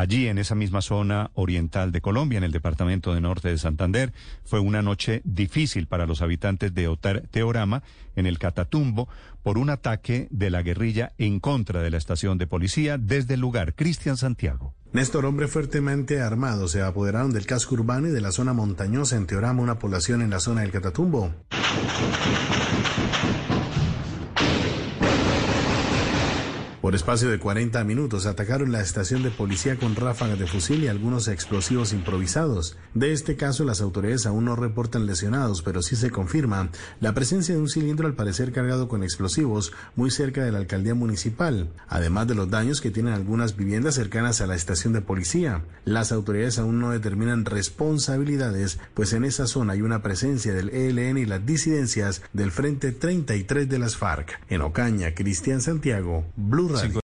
allí en esa misma zona oriental de Colombia, en el departamento de Norte de Santander. Fue una noche difícil para los habitantes de Teorama, en el Catatumbo, por un ataque de la guerrilla en contra de la estación de policía desde el lugar. Cristian Santiago. Néstor, hombre fuertemente armado, se apoderaron del casco urbano y de la zona montañosa en Teorama, una población en la zona del Catatumbo. Por espacio de 40 minutos atacaron la estación de policía con ráfagas de fusil y algunos explosivos improvisados. De este caso, las autoridades aún no reportan lesionados, pero sí se confirma la presencia de un cilindro al parecer cargado con explosivos muy cerca de la alcaldía municipal, además de los daños que tienen algunas viviendas cercanas a la estación de policía. Las autoridades aún no determinan responsabilidades, pues en esa zona hay una presencia del ELN y las disidencias del Frente 33 de las FARC. En Ocaña, Cristian Santiago, Blue Radio.